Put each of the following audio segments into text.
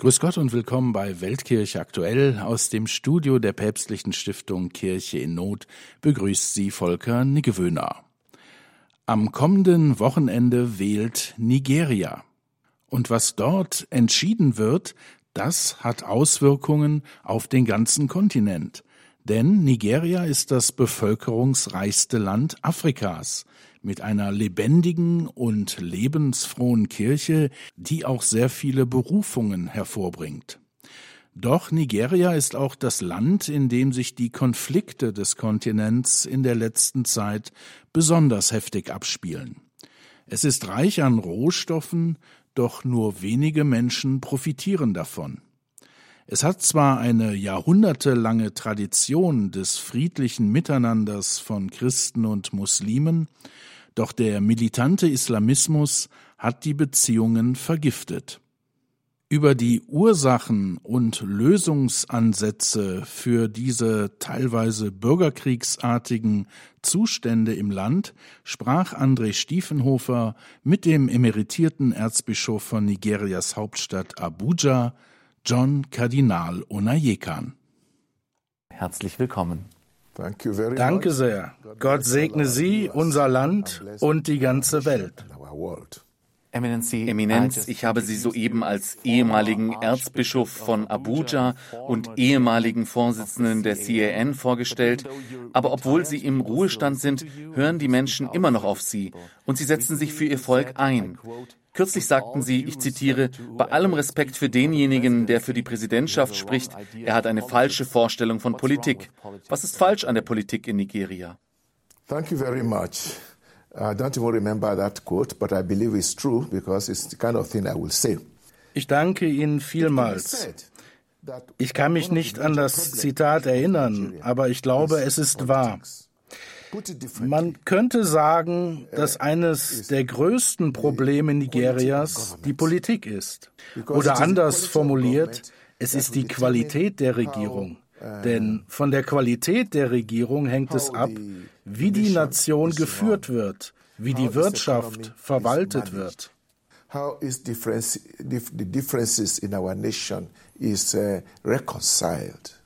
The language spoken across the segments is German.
Grüß Gott und willkommen bei Weltkirche aktuell. Aus dem Studio der päpstlichen Stiftung Kirche in Not begrüßt Sie Volker Niggewöhner. Am kommenden Wochenende wählt Nigeria. Und was dort entschieden wird, das hat Auswirkungen auf den ganzen Kontinent. Denn Nigeria ist das bevölkerungsreichste Land Afrikas mit einer lebendigen und lebensfrohen Kirche, die auch sehr viele Berufungen hervorbringt. Doch Nigeria ist auch das Land, in dem sich die Konflikte des Kontinents in der letzten Zeit besonders heftig abspielen. Es ist reich an Rohstoffen, doch nur wenige Menschen profitieren davon. Es hat zwar eine jahrhundertelange Tradition des friedlichen Miteinanders von Christen und Muslimen, doch der militante Islamismus hat die Beziehungen vergiftet. Über die Ursachen und Lösungsansätze für diese teilweise bürgerkriegsartigen Zustände im Land sprach André Stiefenhofer mit dem emeritierten Erzbischof von Nigerias Hauptstadt Abuja, John Kardinal Onayekan. Herzlich willkommen. Danke sehr. Gott segne Sie, unser Land und die ganze Welt. Eminenz, ich habe Sie soeben als ehemaligen Erzbischof von Abuja und ehemaligen Vorsitzenden der CAN vorgestellt, aber obwohl Sie im Ruhestand sind, hören die Menschen immer noch auf Sie und Sie setzen sich für Ihr Volk ein. Kürzlich sagten Sie, ich zitiere, bei allem Respekt für denjenigen, der für die Präsidentschaft spricht, er hat eine falsche Vorstellung von Politik. Was ist falsch an der Politik in Nigeria? Thank you very much. I don't even remember that quote, but I believe it's true because it's the kind of thing I will say. Ich danke Ihnen vielmals. Ich kann mich nicht an das Zitat erinnern, aber ich glaube, es ist wahr. Man könnte sagen, dass eines der größten Probleme Nigerias die Politik ist. Oder anders formuliert, es ist die Qualität der Regierung. Denn von der Qualität der Regierung hängt es ab, wie die Nation geführt wird, wie die Wirtschaft verwaltet wird. How is difference, the differences in our nation is uh, reconciled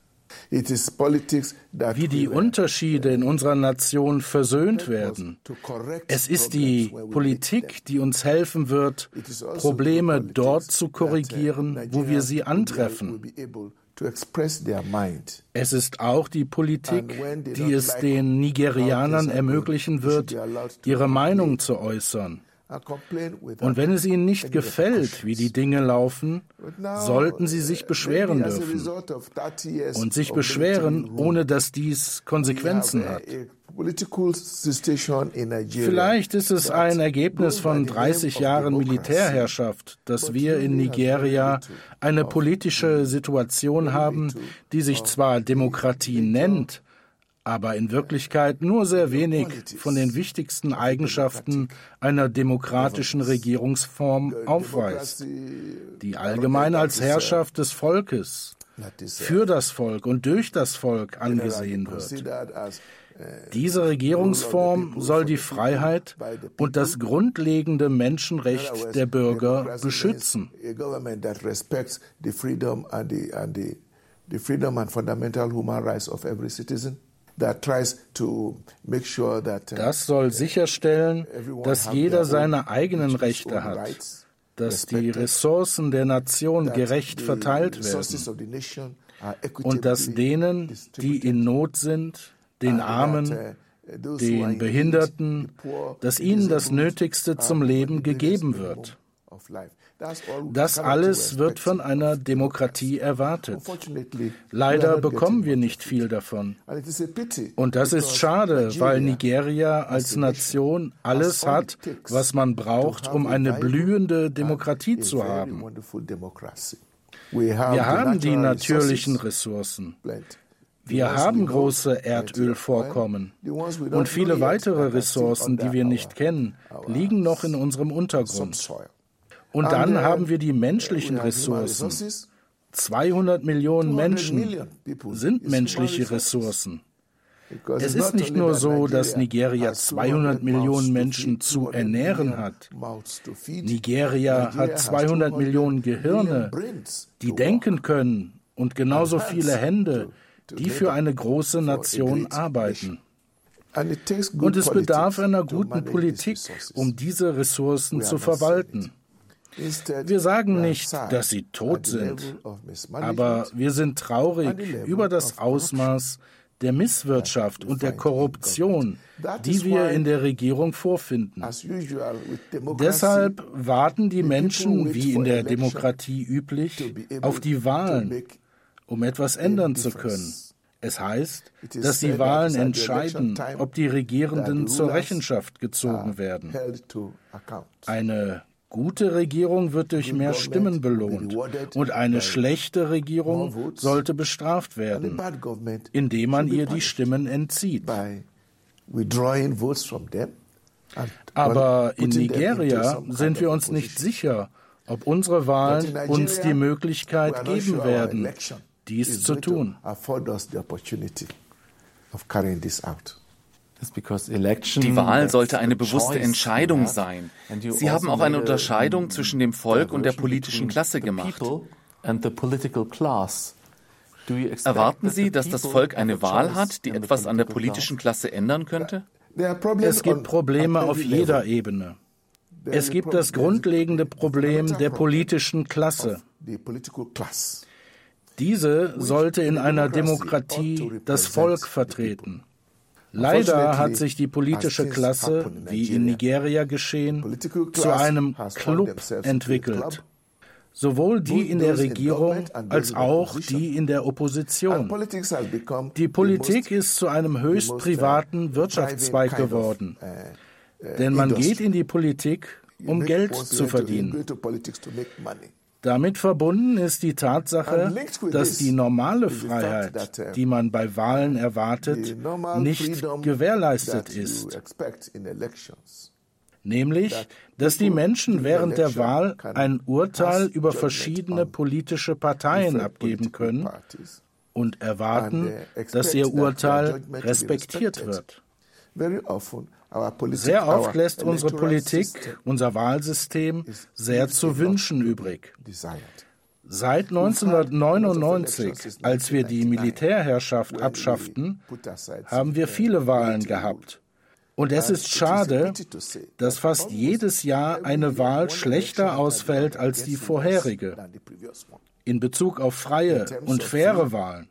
wie die Unterschiede in unserer Nation versöhnt werden. Es ist die Politik, die uns helfen wird, also Probleme dort zu uh, korrigieren, wo wir sie antreffen. Es ist auch die Politik, die es den Nigerianern ermöglichen wird, ihre Meinung zu äußern. Und wenn es Ihnen nicht gefällt, wie die Dinge laufen, sollten Sie sich beschweren dürfen. Und sich beschweren, ohne dass dies Konsequenzen hat. Vielleicht ist es ein Ergebnis von 30 Jahren Militärherrschaft, dass wir in Nigeria eine politische Situation haben, die sich zwar Demokratie nennt, aber in Wirklichkeit nur sehr wenig von den wichtigsten Eigenschaften einer demokratischen Regierungsform aufweist, die allgemein als Herrschaft des Volkes, für das Volk und durch das Volk angesehen wird. Diese Regierungsform soll die Freiheit und das grundlegende Menschenrecht der Bürger beschützen. The freedom and fundamental human rights of every citizen. Uh, das soll sicherstellen, dass jeder seine eigenen Rechte hat, dass die Ressourcen der Nation gerecht verteilt werden und dass denen, die in Not sind, den Armen, uh, den Behinderten, dass ihnen das Nötigste zum Leben gegeben wird. Das alles wird von einer Demokratie erwartet. Leider bekommen wir nicht viel davon. Und das ist schade, weil Nigeria als Nation alles hat, was man braucht, um eine blühende Demokratie zu haben. Wir haben die natürlichen Ressourcen. Wir haben große Erdölvorkommen und viele weitere Ressourcen, die wir nicht kennen, liegen noch in unserem Untergrund. Und dann haben wir die menschlichen Ressourcen. 200 Millionen Menschen sind menschliche Ressourcen. Es ist nicht nur so, dass Nigeria 200 Millionen Menschen zu ernähren hat. Nigeria hat 200 Millionen Gehirne, die denken können und genauso viele Hände, die für eine große Nation arbeiten. Und es bedarf einer guten Politik, um diese Ressourcen zu verwalten. Wir sagen nicht, dass sie tot sind, aber wir sind traurig über das Ausmaß der Misswirtschaft und der Korruption, die wir in der Regierung vorfinden. Deshalb warten die Menschen, wie in der Demokratie üblich, auf die Wahlen, um etwas ändern zu können. Es heißt, dass die Wahlen entscheiden, ob die Regierenden zur Rechenschaft gezogen werden. Eine gute Regierung wird durch mehr Stimmen belohnt und eine schlechte Regierung sollte bestraft werden, indem man ihr die Stimmen entzieht. Aber in Nigeria sind wir uns nicht sicher, ob unsere Wahlen uns die Möglichkeit geben werden, dies zu tun. Die Wahl sollte eine bewusste Entscheidung sein. Sie haben auch eine Unterscheidung zwischen dem Volk und der politischen Klasse gemacht. Erwarten Sie, dass das Volk eine Wahl hat, die etwas an der politischen Klasse ändern könnte? Es gibt Probleme auf jeder Ebene. Es gibt das grundlegende Problem der politischen Klasse. Diese sollte in einer Demokratie das Volk vertreten. Leider hat sich die politische Klasse, wie in Nigeria geschehen, zu einem Club entwickelt. Sowohl die in der Regierung als auch die in der Opposition. Die Politik ist zu einem höchst privaten Wirtschaftszweig geworden. Uh, uh, Denn man geht in die Politik, um Geld zu verdienen. Damit verbunden ist die Tatsache, dass die normale Freiheit, uh, die man bei Wahlen erwartet, nicht gewährleistet ist. Nämlich, dass die Menschen während der Wahl ein Urteil über verschiedene politische Parteien abgeben können und erwarten, dass ihr Urteil respektiert wird. Sehr oft lässt unsere Politik, unser Wahlsystem sehr zu wünschen übrig. Seit 1999, als wir die Militärherrschaft abschafften, haben wir viele Wahlen gehabt. Und es ist schade, dass fast jedes Jahr eine Wahl schlechter ausfällt als die vorherige in Bezug auf freie und faire Wahlen.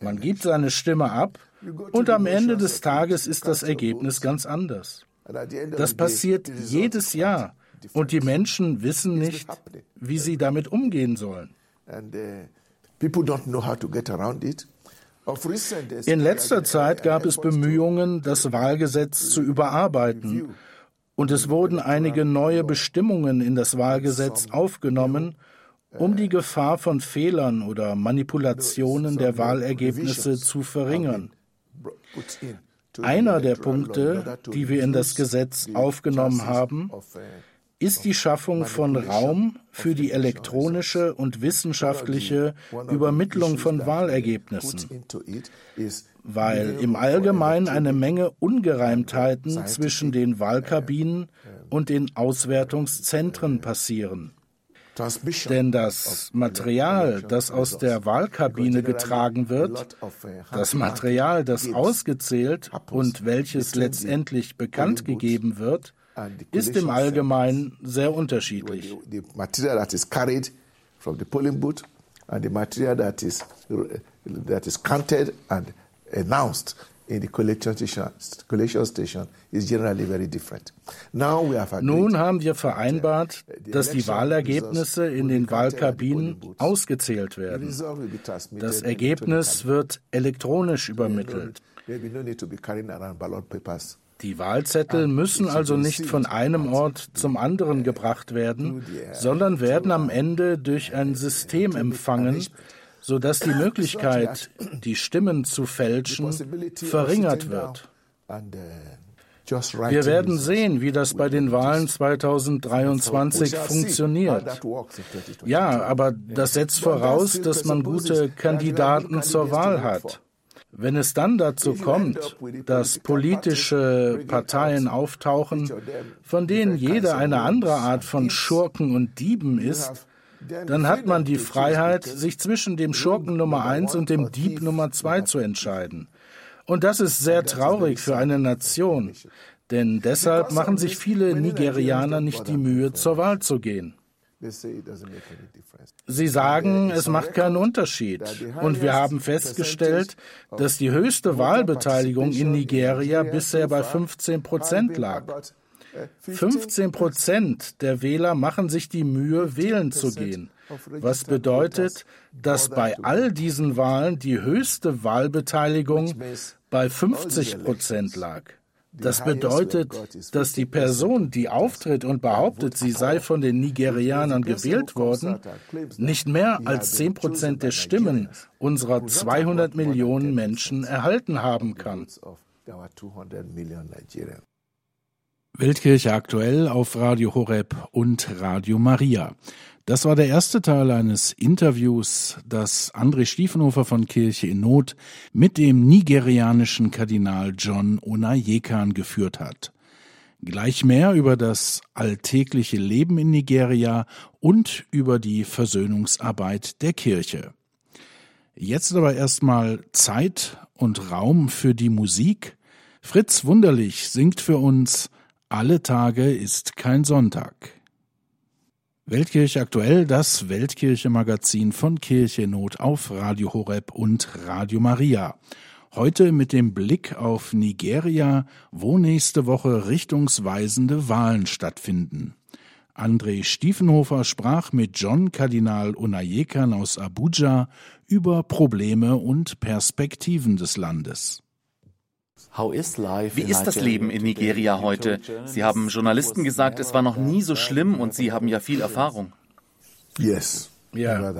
Man gibt seine Stimme ab und am Ende des Tages ist das Ergebnis ganz anders. Das passiert jedes Jahr und die Menschen wissen nicht, wie sie damit umgehen sollen. In letzter Zeit gab es Bemühungen, das Wahlgesetz zu überarbeiten, und es wurden einige neue Bestimmungen in das Wahlgesetz aufgenommen, um die Gefahr von Fehlern oder Manipulationen der Wahlergebnisse zu verringern. Einer der Punkte, die wir in das Gesetz aufgenommen haben, ist die Schaffung von Raum für die elektronische und wissenschaftliche Übermittlung von Wahlergebnissen, weil im Allgemeinen eine Menge Ungereimtheiten zwischen den Wahlkabinen und den Auswertungszentren passieren. Denn das Material, das aus der Wahlkabine getragen wird, das Material, das ausgezählt und welches letztendlich bekannt gegeben wird, ist im Allgemeinen sehr unterschiedlich. In the collation station, collation station is generally very different. Now we have Nun haben wir vereinbart, dass die Wahlergebnisse in den Wahlkabinen ausgezählt werden. Das Ergebnis wird elektronisch übermittelt. Die Wahlzettel müssen also nicht von einem Ort zum anderen gebracht werden, sondern werden am Ende durch ein System empfangen, sodass die Möglichkeit, die Stimmen zu fälschen, verringert wird. Wir werden sehen, wie das bei den Wahlen 2023 funktioniert. Ja, aber das setzt voraus, dass man gute Kandidaten zur Wahl hat. Wenn es dann dazu kommt, dass politische Parteien auftauchen, von denen jeder eine andere Art von Schurken und Dieben ist, dann hat man die Freiheit, sich zwischen dem Schurken Nummer eins und dem Dieb Nummer zwei zu entscheiden. Und das ist sehr traurig für eine Nation, denn deshalb machen sich viele Nigerianer nicht die Mühe, zur Wahl zu gehen. Sie sagen, es macht keinen Unterschied. Und wir haben festgestellt, dass die höchste Wahlbeteiligung in Nigeria bisher bei 15 Prozent lag. 15 Prozent der Wähler machen sich die Mühe, wählen zu gehen, was bedeutet, dass bei all diesen Wahlen die höchste Wahlbeteiligung bei 50 Prozent lag. Das bedeutet, dass die Person, die auftritt und behauptet, sie sei von den Nigerianern gewählt worden, nicht mehr als 10 Prozent der Stimmen unserer 200 Millionen Menschen erhalten haben kann. Weltkirche aktuell auf Radio Horeb und Radio Maria. Das war der erste Teil eines Interviews, das André Stiefenhofer von Kirche in Not mit dem nigerianischen Kardinal John Onayekan geführt hat. Gleich mehr über das alltägliche Leben in Nigeria und über die Versöhnungsarbeit der Kirche. Jetzt aber erstmal Zeit und Raum für die Musik. Fritz Wunderlich singt für uns Alle Tage ist kein Sonntag. Weltkirche aktuell, das Weltkirche-Magazin von Kirche Not auf Radio Horeb und Radio Maria. Heute mit dem Blick auf Nigeria, wo nächste Woche richtungsweisende Wahlen stattfinden. André Stiefenhofer sprach mit John Kardinal Unayekan aus Abuja über Probleme und Perspektiven des Landes. Wie ist das Leben in Nigeria heute? Sie haben Journalisten gesagt, es war noch nie so schlimm und Sie haben ja viel Erfahrung. Yes. Ja,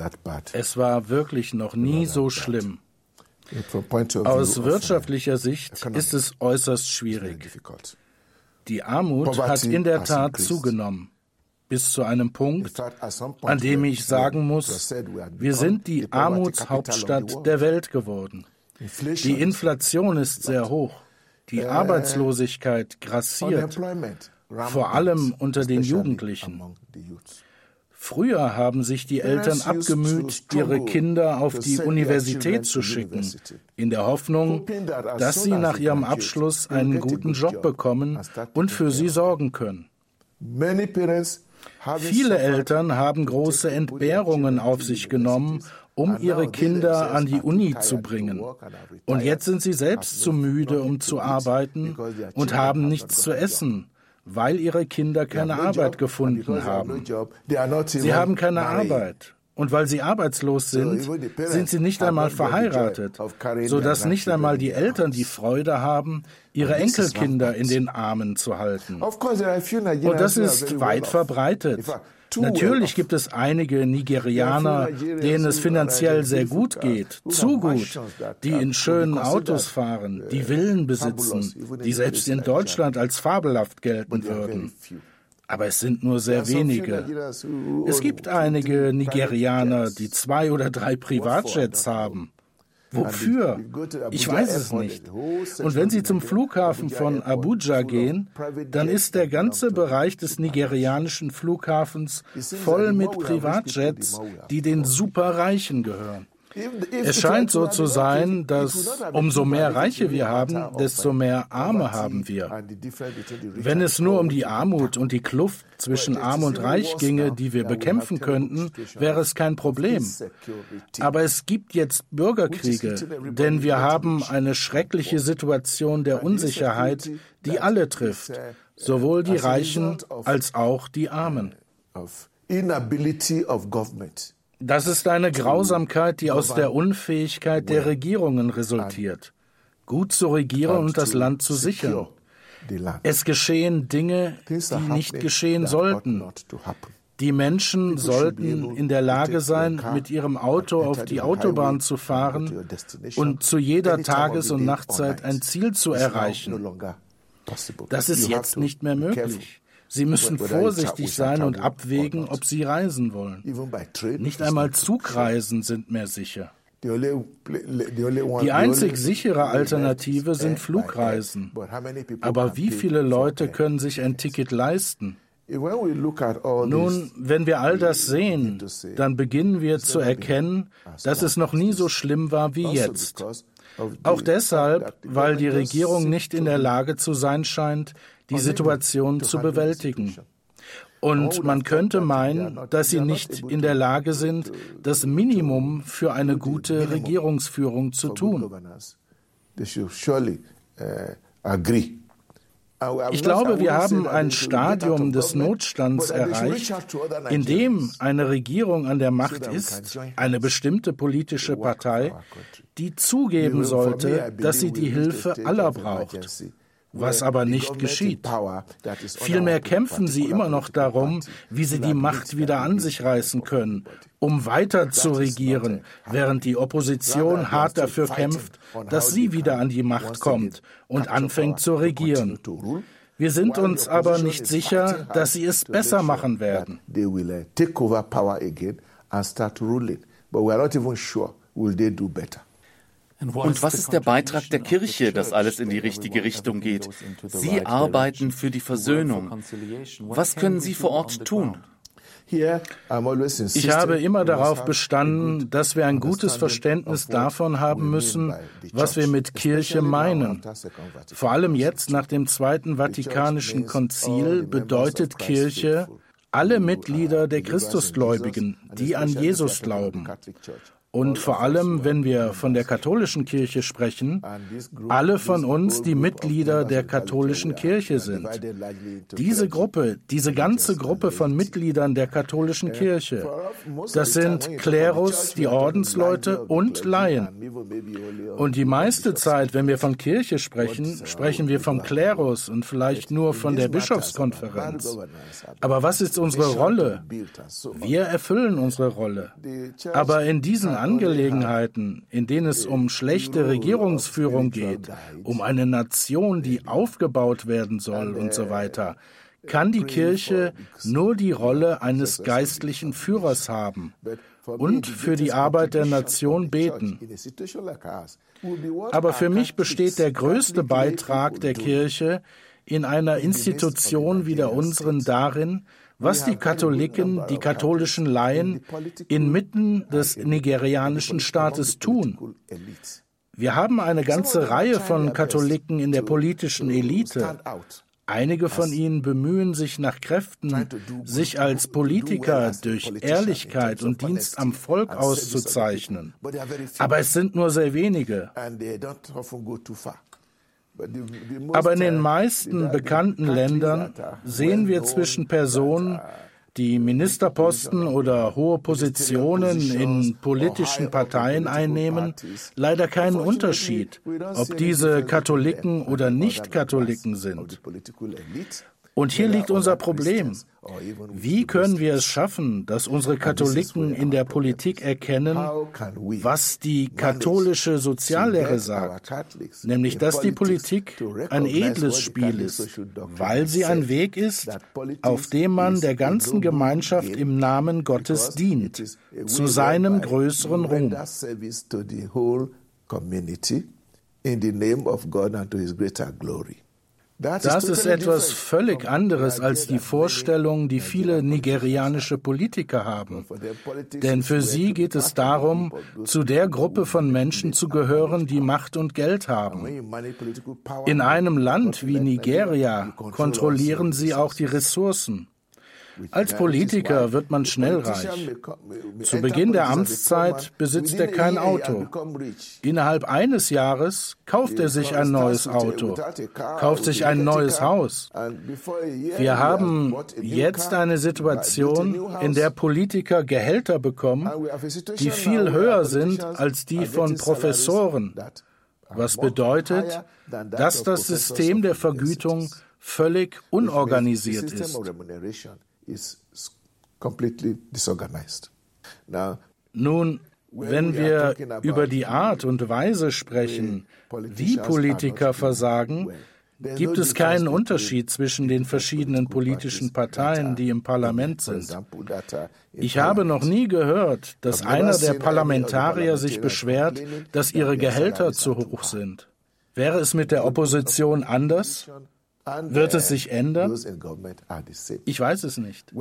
es war wirklich noch nie so schlimm. Aus wirtschaftlicher Sicht ist es äußerst schwierig. Die Armut hat in der Tat zugenommen, bis zu einem Punkt, an dem ich sagen muss, wir sind die Armutshauptstadt der Welt geworden. Die Inflation ist sehr hoch. Die Arbeitslosigkeit grassiert, vor allem unter den Jugendlichen. Früher haben sich die Eltern abgemüht, ihre Kinder auf die Universität zu schicken, in der Hoffnung, dass sie nach ihrem Abschluss einen guten Job bekommen und für sie sorgen können. Viele Eltern haben große Entbehrungen auf sich genommen um ihre Kinder an die Uni zu bringen. Und jetzt sind sie selbst zu müde, um zu arbeiten und haben nichts zu essen, weil ihre Kinder keine Arbeit gefunden haben. Sie haben keine Arbeit. Und weil sie arbeitslos sind, sind sie nicht einmal verheiratet, sodass nicht einmal die Eltern die Freude haben, ihre Enkelkinder in den Armen zu halten. Und das ist weit verbreitet. Natürlich gibt es einige Nigerianer, denen es finanziell sehr gut geht, zu gut, die in schönen Autos fahren, die Villen besitzen, die selbst in Deutschland als fabelhaft gelten würden. Aber es sind nur sehr wenige. Es gibt einige Nigerianer, die zwei oder drei Privatjets haben. Wofür? Ich weiß es nicht. Und wenn Sie zum Flughafen von Abuja gehen, dann ist der ganze Bereich des nigerianischen Flughafens voll mit Privatjets, die den Superreichen gehören. Es scheint so zu sein, dass umso mehr Reiche wir haben, desto mehr Arme haben wir. Wenn es nur um die Armut und die Kluft zwischen Arm und Reich ginge, die wir bekämpfen könnten, wäre es kein Problem. Aber es gibt jetzt Bürgerkriege, denn wir haben eine schreckliche Situation der Unsicherheit, die alle trifft, sowohl die Reichen als auch die Armen. Inability of government das ist eine Grausamkeit, die aus der Unfähigkeit der Regierungen resultiert, gut zu regieren und das Land zu sichern. Es geschehen Dinge, die nicht geschehen sollten. Die Menschen sollten in der Lage sein, mit ihrem Auto auf die Autobahn zu fahren und zu jeder Tages- und Nachtzeit ein Ziel zu erreichen. Das ist jetzt nicht mehr möglich. Sie müssen vorsichtig sein und abwägen, ob Sie reisen wollen. Nicht einmal Zugreisen sind mehr sicher. Die einzig sichere Alternative sind Flugreisen. Aber wie viele Leute können sich ein Ticket leisten? Nun, wenn wir all das sehen, dann beginnen wir zu erkennen, dass es noch nie so schlimm war wie also jetzt. Auch deshalb, weil die Regierung nicht in der Lage zu sein scheint, die Situation zu bewältigen. Und man könnte meinen, dass sie nicht in der Lage sind, das Minimum für eine gute Regierungsführung zu tun. Ich glaube, wir haben ein Stadium des Notstands erreicht, in dem eine Regierung an der Macht ist, eine bestimmte politische Partei, die zugeben sollte, dass sie die Hilfe aller braucht was aber nicht geschieht. Vielmehr kämpfen sie immer noch darum, wie sie die Macht wieder an sich reißen können, um weiter zu regieren, während die Opposition hart dafür kämpft, dass sie wieder an die Macht kommt und anfängt zu regieren. Wir sind uns aber nicht sicher, dass sie es besser machen werden. But we are not even sure will they do better. Und was ist der Beitrag der Kirche, dass alles in die richtige Richtung geht? Sie arbeiten für die Versöhnung. Was können Sie vor Ort tun? Ich habe immer darauf bestanden, dass wir ein gutes Verständnis davon haben müssen, was wir mit Kirche meinen. Vor allem jetzt nach dem Zweiten Vatikanischen Konzil bedeutet Kirche alle Mitglieder der Christusgläubigen, die an Jesus glauben. Und vor allem, wenn wir von der katholischen Kirche sprechen, alle von uns, die Mitglieder der katholischen Kirche sind. Diese Gruppe, diese ganze Gruppe von Mitgliedern der katholischen Kirche, das sind Klerus, die Ordensleute und Laien. Und die meiste Zeit, wenn wir von Kirche sprechen, sprechen wir vom Klerus und vielleicht nur von der Bischofskonferenz. Aber was ist unsere Rolle? Wir erfüllen unsere Rolle. Aber in diesen Angelegenheiten, in denen es um schlechte Regierungsführung geht, um eine Nation, die aufgebaut werden soll und so weiter, kann die Kirche nur die Rolle eines geistlichen Führers haben und für die Arbeit der Nation beten. Aber für mich besteht der größte Beitrag der Kirche in einer Institution wie der unseren darin, was die Katholiken, die katholischen Laien inmitten des nigerianischen Staates tun. Wir haben eine ganze Reihe von Katholiken in der politischen Elite. Einige von ihnen bemühen sich nach Kräften, sich als Politiker durch Ehrlichkeit und Dienst am Volk auszuzeichnen. Aber es sind nur sehr wenige. Aber in den meisten bekannten Ländern sehen wir zwischen Personen, die Ministerposten oder hohe Positionen in politischen Parteien einnehmen, leider keinen Unterschied, ob diese Katholiken oder Nicht-Katholiken sind. Und hier liegt unser Problem. Wie können wir es schaffen, dass unsere Katholiken in der Politik erkennen, was die katholische Soziallehre sagt, nämlich dass die Politik ein edles Spiel ist, weil sie ein Weg ist, auf dem man der ganzen Gemeinschaft im Namen Gottes dient, zu seinem größeren Ruhm. In the name of God and to his greater glory. Das ist etwas völlig anderes als die Vorstellung, die viele nigerianische Politiker haben. Denn für sie geht es darum, zu der Gruppe von Menschen zu gehören, die Macht und Geld haben. In einem Land wie Nigeria kontrollieren sie auch die Ressourcen. Als Politiker wird man schnell reich. Zu Beginn der Amtszeit besitzt er kein Auto. Innerhalb eines Jahres kauft er sich ein neues Auto, kauft sich ein neues Haus. Wir haben jetzt eine Situation, in der Politiker Gehälter bekommen, die viel höher sind als die von Professoren, was bedeutet, dass das System der Vergütung völlig unorganisiert ist is completely disorganized. Now, Nun, wenn wir über die Art und Weise sprechen, wie Politiker versagen, gibt es keinen Unterschied zwischen den verschiedenen politischen Parteien, die im Parlament sind. Ich habe noch nie gehört, dass einer der Parlamentarier sich beschwert, dass ihre Gehälter zu hoch sind. Wäre es mit der Opposition anders? Wird es sich ändern? Ich weiß es nicht.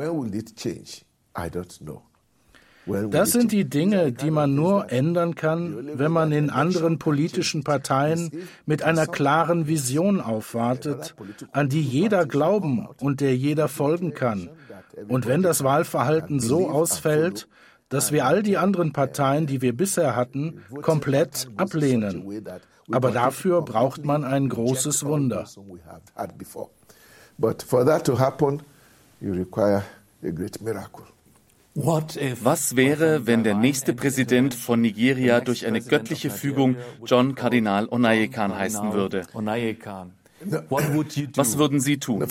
Das sind die Dinge, die man nur ändern kann, wenn man in anderen politischen Parteien mit einer klaren Vision aufwartet, an die jeder glauben und der jeder folgen kann. Und wenn das Wahlverhalten so ausfällt, dass wir all die anderen Parteien, die wir bisher hatten, komplett ablehnen. Aber dafür braucht man ein großes Wunder. But for that to happen, you require a great miracle. Was wäre, wenn der nächste Präsident von Nigeria durch eine göttliche Fügung John Kardinal Onayekan heißen würde? Was würden Sie tun?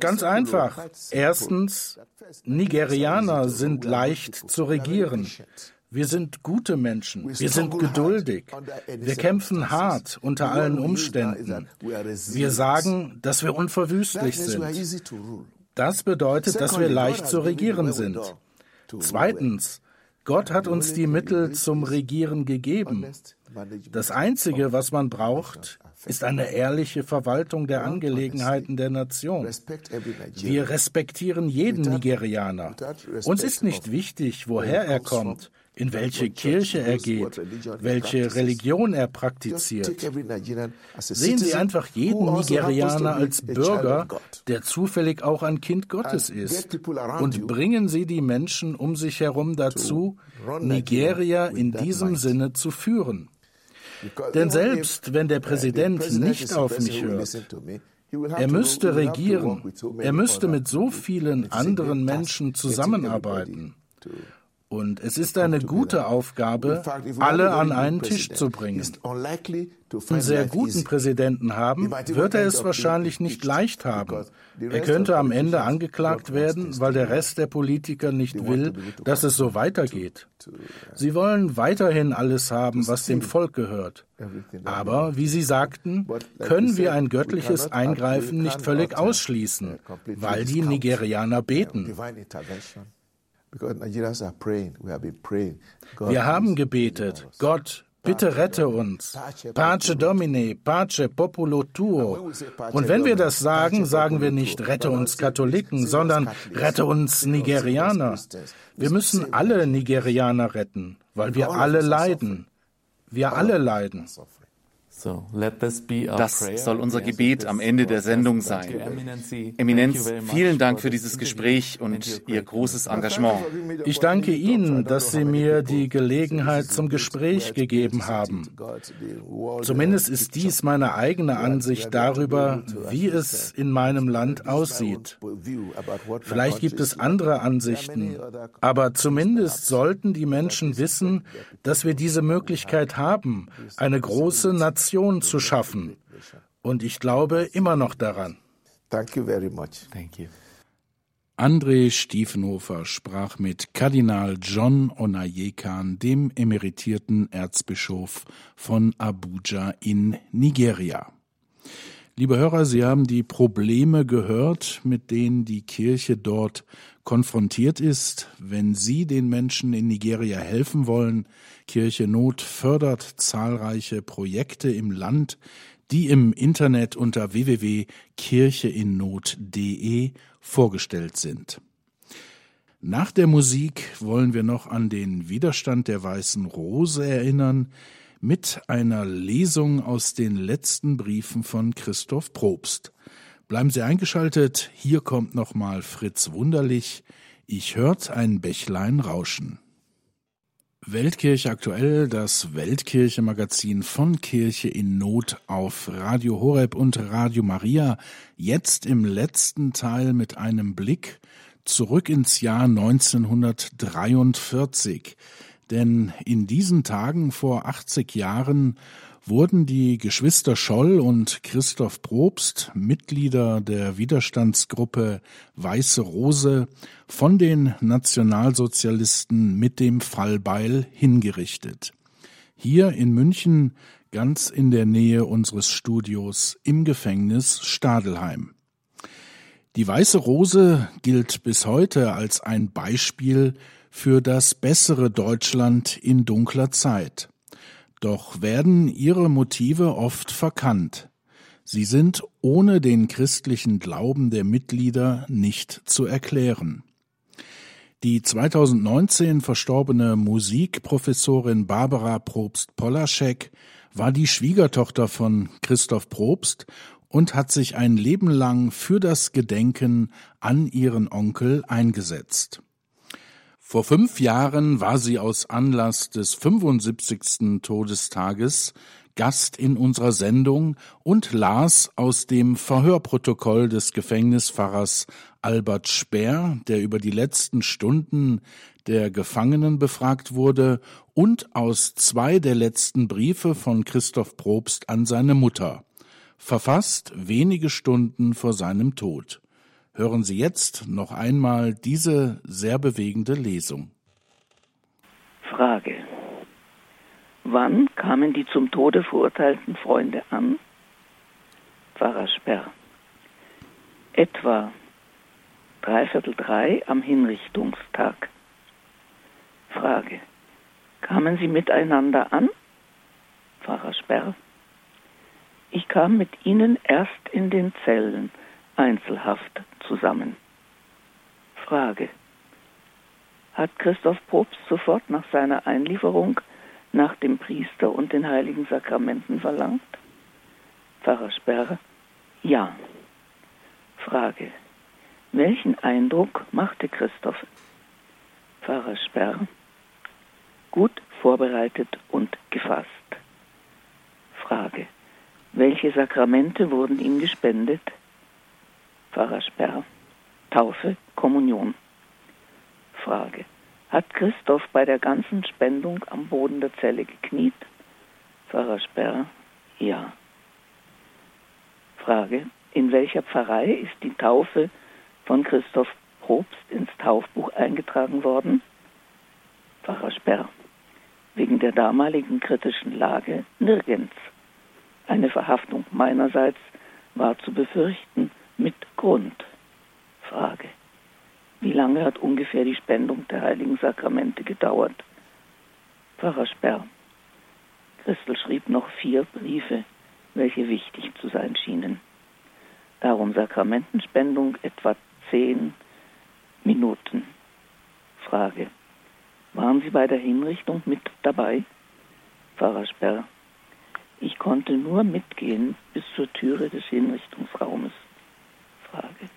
Ganz einfach. Erstens, Nigerianer sind leicht zu regieren. Wir sind gute Menschen. Wir sind geduldig. Wir kämpfen hart unter allen Umständen. Wir sagen, dass wir unverwüstlich sind. Das bedeutet, dass wir leicht zu regieren sind. Zweitens, Gott hat uns die Mittel zum Regieren gegeben. Das Einzige, was man braucht, ist eine ehrliche Verwaltung der Angelegenheiten der Nation. Wir respektieren jeden Nigerianer. Uns ist nicht wichtig, woher er kommt in welche Kirche er geht, welche Religion er praktiziert. Sehen Sie einfach jeden also Nigerianer als Bürger, der zufällig auch ein Kind Gottes ist. Und bringen Sie die Menschen um sich herum dazu, Nigeria in diesem Sinne zu führen. Denn selbst wenn der Präsident nicht auf mich hört, er müsste regieren, er müsste mit so vielen anderen Menschen zusammenarbeiten. Und es ist eine gute Aufgabe, alle an einen Tisch zu bringen. Einen sehr guten Präsidenten haben, wird er es wahrscheinlich nicht leicht haben. Er könnte am Ende angeklagt werden, weil der Rest der Politiker nicht will, dass es so weitergeht. Sie wollen weiterhin alles haben, was dem Volk gehört. Aber, wie Sie sagten, können wir ein göttliches Eingreifen nicht völlig ausschließen, weil die Nigerianer beten. Wir haben gebetet, Gott, bitte rette uns. Pace Domine, Pace Populo Tuo. Und wenn wir das sagen, sagen wir nicht, rette uns Katholiken, sondern rette uns Nigerianer. Wir müssen alle Nigerianer retten, weil wir alle leiden. Wir alle leiden. Das soll unser Gebet am Ende der Sendung sein. Eminenz, vielen Dank für dieses Gespräch und Ihr großes Engagement. Ich danke Ihnen, dass Sie mir die Gelegenheit zum Gespräch gegeben haben. Zumindest ist dies meine eigene Ansicht darüber, wie es in meinem Land aussieht. Vielleicht gibt es andere Ansichten, aber zumindest sollten die Menschen wissen, dass wir diese Möglichkeit haben, eine große Nation Nation zu schaffen. Und ich glaube immer noch daran. Thank you very much. Thank you. André Stiefenhofer sprach mit Kardinal John Onayekan, dem emeritierten Erzbischof von Abuja in Nigeria. Liebe Hörer, Sie haben die Probleme gehört, mit denen die Kirche dort konfrontiert ist. Wenn Sie den Menschen in Nigeria helfen wollen, Kirche Not fördert zahlreiche Projekte im Land, die im Internet unter www.kircheinnot.de vorgestellt sind. Nach der Musik wollen wir noch an den Widerstand der Weißen Rose erinnern, mit einer Lesung aus den letzten Briefen von Christoph Probst. Bleiben Sie eingeschaltet, hier kommt nochmal Fritz Wunderlich. Ich hört ein Bächlein rauschen. Weltkirche aktuell, das Weltkirche-Magazin von Kirche in Not auf Radio Horeb und Radio Maria. Jetzt im letzten Teil mit einem Blick zurück ins Jahr 1943. Denn in diesen Tagen vor 80 Jahren wurden die Geschwister Scholl und Christoph Probst, Mitglieder der Widerstandsgruppe Weiße Rose, von den Nationalsozialisten mit dem Fallbeil hingerichtet. Hier in München ganz in der Nähe unseres Studios im Gefängnis Stadelheim. Die Weiße Rose gilt bis heute als ein Beispiel für das bessere Deutschland in dunkler Zeit. Doch werden ihre Motive oft verkannt. Sie sind ohne den christlichen Glauben der Mitglieder nicht zu erklären. Die 2019 verstorbene Musikprofessorin Barbara Probst-Polaschek war die Schwiegertochter von Christoph Probst und hat sich ein Leben lang für das Gedenken an ihren Onkel eingesetzt. Vor fünf Jahren war sie aus Anlass des 75. Todestages Gast in unserer Sendung und las aus dem Verhörprotokoll des Gefängnispfarrers Albert Speer, der über die letzten Stunden der Gefangenen befragt wurde, und aus zwei der letzten Briefe von Christoph Probst an seine Mutter, verfasst wenige Stunden vor seinem Tod. Hören Sie jetzt noch einmal diese sehr bewegende Lesung. Frage. Wann kamen die zum Tode verurteilten Freunde an? Pfarrer Sperr. Etwa dreiviertel drei am Hinrichtungstag. Frage. Kamen Sie miteinander an? Pfarrer Sperr. Ich kam mit Ihnen erst in den Zellen Einzelhaft zusammen. Frage. Hat Christoph Probst sofort nach seiner Einlieferung nach dem Priester und den heiligen Sakramenten verlangt? Pfarrer Sperr. Ja. Frage. Welchen Eindruck machte Christoph? Pfarrer Sperr. Gut vorbereitet und gefasst. Frage. Welche Sakramente wurden ihm gespendet? Pfarrer Sperr. Taufe, Kommunion. Frage. Hat Christoph bei der ganzen Spendung am Boden der Zelle gekniet? Pfarrer Sperr. Ja. Frage. In welcher Pfarrei ist die Taufe von Christoph Probst ins Taufbuch eingetragen worden? Pfarrer Sperr. Wegen der damaligen kritischen Lage nirgends. Eine Verhaftung meinerseits war zu befürchten mit Grund. Frage. Wie lange hat ungefähr die Spendung der heiligen Sakramente gedauert? Pfarrer Sperr. Christel schrieb noch vier Briefe, welche wichtig zu sein schienen. Darum Sakramentenspendung etwa zehn Minuten. Frage. Waren Sie bei der Hinrichtung mit dabei? Pfarrer Sperr. Ich konnte nur mitgehen bis zur Türe des Hinrichtungsraumes. Frage.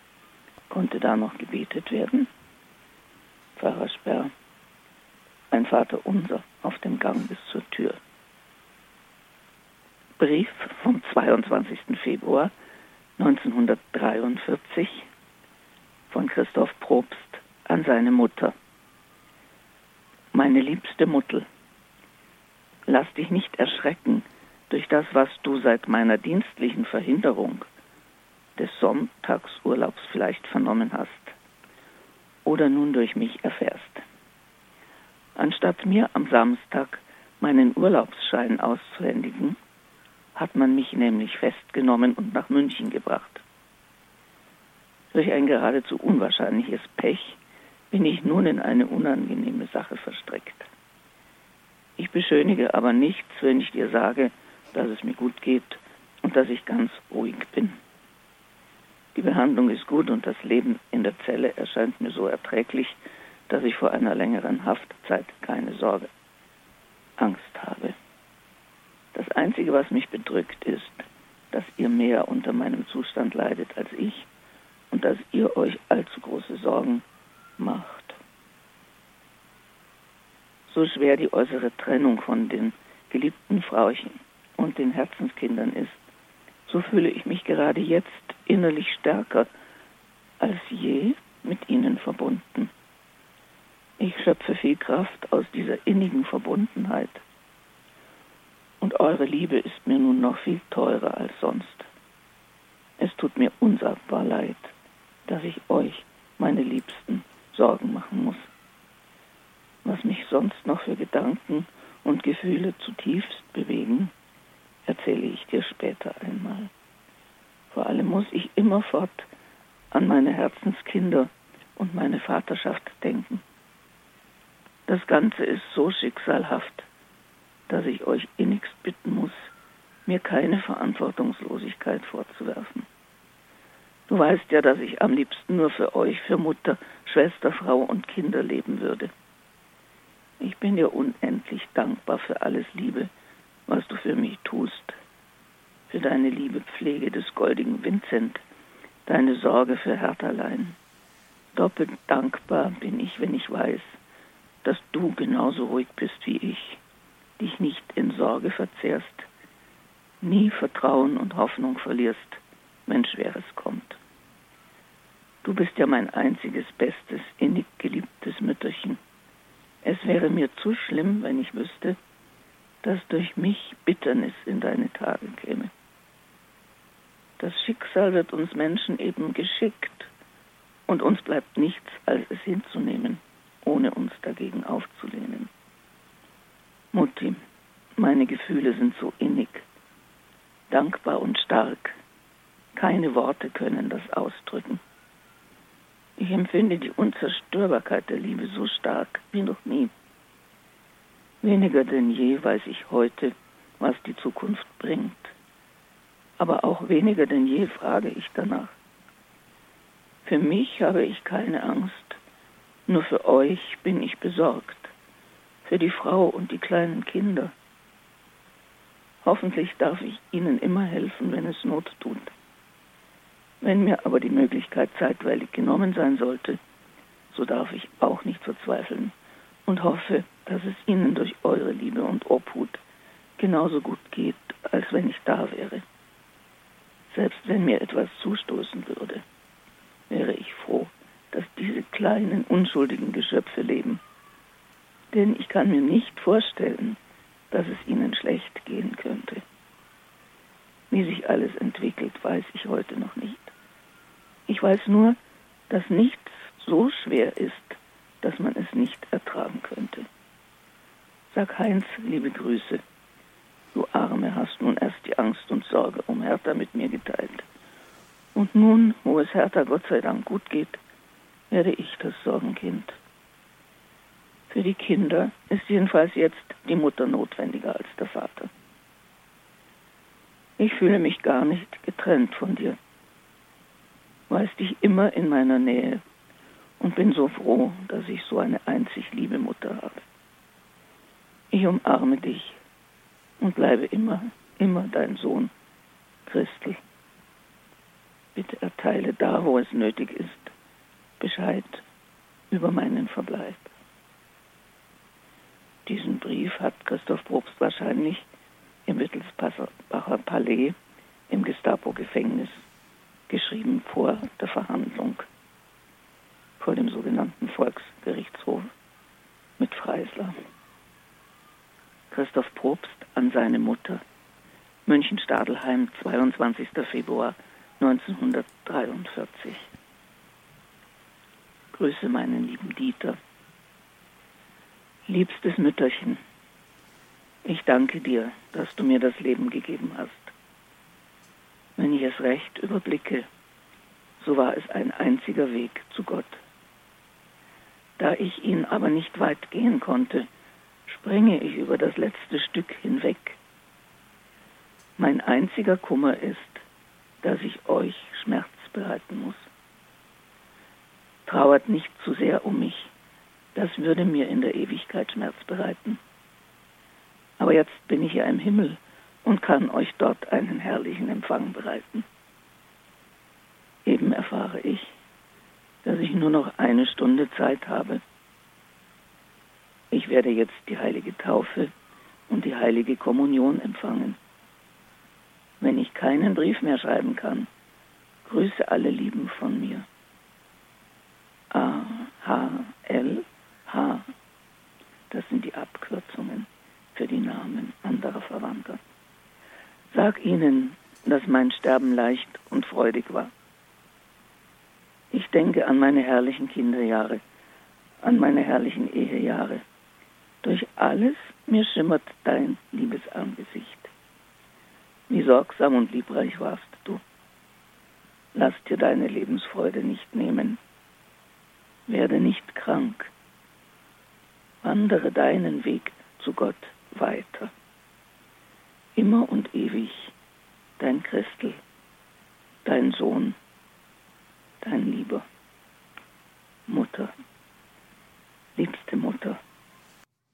Konnte da noch gebetet werden? Pfarrer Sperr. Ein Vater unser auf dem Gang bis zur Tür. Brief vom 22. Februar 1943 von Christoph Probst an seine Mutter. Meine liebste Mutter, lass dich nicht erschrecken durch das, was du seit meiner dienstlichen Verhinderung des Sonntagsurlaubs vielleicht vernommen hast oder nun durch mich erfährst. Anstatt mir am Samstag meinen Urlaubsschein auszuhändigen, hat man mich nämlich festgenommen und nach München gebracht. Durch ein geradezu unwahrscheinliches Pech bin ich nun in eine unangenehme Sache verstrickt. Ich beschönige aber nichts, wenn ich dir sage, dass es mir gut geht und dass ich ganz ruhig bin. Die Behandlung ist gut und das Leben in der Zelle erscheint mir so erträglich, dass ich vor einer längeren Haftzeit keine Sorge, Angst habe. Das Einzige, was mich bedrückt, ist, dass ihr mehr unter meinem Zustand leidet als ich und dass ihr euch allzu große Sorgen macht. So schwer die äußere Trennung von den geliebten Frauchen und den Herzenskindern ist, so fühle ich mich gerade jetzt innerlich stärker als je mit ihnen verbunden. Ich schöpfe viel Kraft aus dieser innigen Verbundenheit. Und eure Liebe ist mir nun noch viel teurer als sonst. Es tut mir unsagbar leid, dass ich euch, meine Liebsten, Sorgen machen muss. Was mich sonst noch für Gedanken und Gefühle zutiefst bewegen, erzähle ich dir später einmal. Vor allem muss ich immerfort an meine Herzenskinder und meine Vaterschaft denken. Das Ganze ist so schicksalhaft, dass ich euch innigst bitten muss, mir keine Verantwortungslosigkeit vorzuwerfen. Du weißt ja, dass ich am liebsten nur für euch, für Mutter, Schwester, Frau und Kinder leben würde. Ich bin dir unendlich dankbar für alles Liebe, was du für mich tust, für deine liebe Pflege des goldigen Vincent, deine Sorge für Hertalein. Doppelt dankbar bin ich, wenn ich weiß, dass du genauso ruhig bist wie ich, dich nicht in Sorge verzehrst, nie Vertrauen und Hoffnung verlierst, wenn Schweres kommt. Du bist ja mein einziges, bestes, innig geliebtes Mütterchen. Es wäre mir zu schlimm, wenn ich wüsste, dass durch mich Bitternis in deine Tage käme. Das Schicksal wird uns Menschen eben geschickt, und uns bleibt nichts, als es hinzunehmen, ohne uns dagegen aufzulehnen. Mutti, meine Gefühle sind so innig, dankbar und stark. Keine Worte können das ausdrücken. Ich empfinde die Unzerstörbarkeit der Liebe so stark wie noch nie. Weniger denn je weiß ich heute, was die Zukunft bringt. Aber auch weniger denn je frage ich danach. Für mich habe ich keine Angst, nur für euch bin ich besorgt, für die Frau und die kleinen Kinder. Hoffentlich darf ich ihnen immer helfen, wenn es Not tut. Wenn mir aber die Möglichkeit zeitweilig genommen sein sollte, so darf ich auch nicht verzweifeln und hoffe, dass es Ihnen durch eure Liebe und Obhut genauso gut geht, als wenn ich da wäre. Selbst wenn mir etwas zustoßen würde, wäre ich froh, dass diese kleinen, unschuldigen Geschöpfe leben. Denn ich kann mir nicht vorstellen, dass es ihnen schlecht gehen könnte. Wie sich alles entwickelt, weiß ich heute noch nicht. Ich weiß nur, dass nichts so schwer ist, dass man es nicht ertragen könnte. Sag Heinz liebe Grüße. Du Arme hast nun erst die Angst und Sorge um Hertha mit mir geteilt. Und nun, wo es Hertha Gott sei Dank gut geht, werde ich das Sorgenkind. Für die Kinder ist jedenfalls jetzt die Mutter notwendiger als der Vater. Ich fühle mich gar nicht getrennt von dir, weiß dich immer in meiner Nähe und bin so froh, dass ich so eine einzig liebe Mutter habe. Ich umarme dich und bleibe immer, immer dein Sohn, Christel. Bitte erteile da, wo es nötig ist, Bescheid über meinen Verbleib. Diesen Brief hat Christoph Probst wahrscheinlich im Wittelsbacher Palais im Gestapo-Gefängnis geschrieben vor der Verhandlung vor dem sogenannten Volksgerichtshof mit Freisler. Christoph Probst an seine Mutter. München-Stadelheim, 22. Februar 1943. Grüße meinen lieben Dieter. Liebstes Mütterchen, ich danke dir, dass du mir das Leben gegeben hast. Wenn ich es recht überblicke, so war es ein einziger Weg zu Gott. Da ich ihn aber nicht weit gehen konnte, springe ich über das letzte Stück hinweg. Mein einziger Kummer ist, dass ich euch Schmerz bereiten muss. Trauert nicht zu sehr um mich, das würde mir in der Ewigkeit Schmerz bereiten. Aber jetzt bin ich ja im Himmel und kann euch dort einen herrlichen Empfang bereiten. Eben erfahre ich, dass ich nur noch eine Stunde Zeit habe. Ich werde jetzt die heilige Taufe und die heilige Kommunion empfangen. Wenn ich keinen Brief mehr schreiben kann, grüße alle Lieben von mir. A, H, L, H. Das sind die Abkürzungen für die Namen anderer Verwandter. Sag ihnen, dass mein Sterben leicht und freudig war. Ich denke an meine herrlichen Kinderjahre, an meine herrlichen Ehejahre. Durch alles mir schimmert dein liebes Angesicht. Wie sorgsam und liebreich warst du. Lass dir deine Lebensfreude nicht nehmen. Werde nicht krank. Wandere deinen Weg zu Gott weiter. Immer und ewig dein Christel, dein Sohn, dein Lieber, Mutter, liebste Mutter.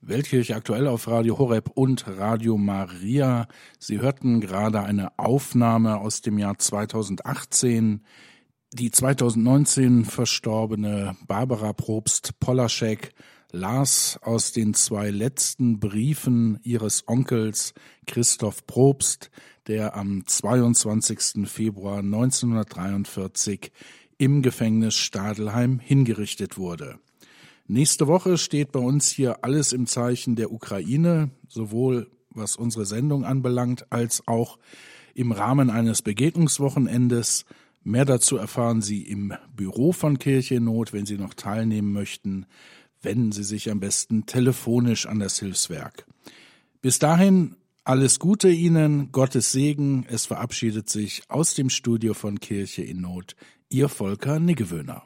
Weltkirche aktuell auf Radio Horeb und Radio Maria. Sie hörten gerade eine Aufnahme aus dem Jahr 2018. Die 2019 verstorbene Barbara Probst Polaschek las aus den zwei letzten Briefen ihres Onkels Christoph Probst, der am 22. Februar 1943 im Gefängnis Stadelheim hingerichtet wurde. Nächste Woche steht bei uns hier alles im Zeichen der Ukraine, sowohl was unsere Sendung anbelangt, als auch im Rahmen eines Begegnungswochenendes. Mehr dazu erfahren Sie im Büro von Kirche in Not, wenn Sie noch teilnehmen möchten. Wenden Sie sich am besten telefonisch an das Hilfswerk. Bis dahin alles Gute Ihnen, Gottes Segen. Es verabschiedet sich aus dem Studio von Kirche in Not Ihr Volker Niggewöhner.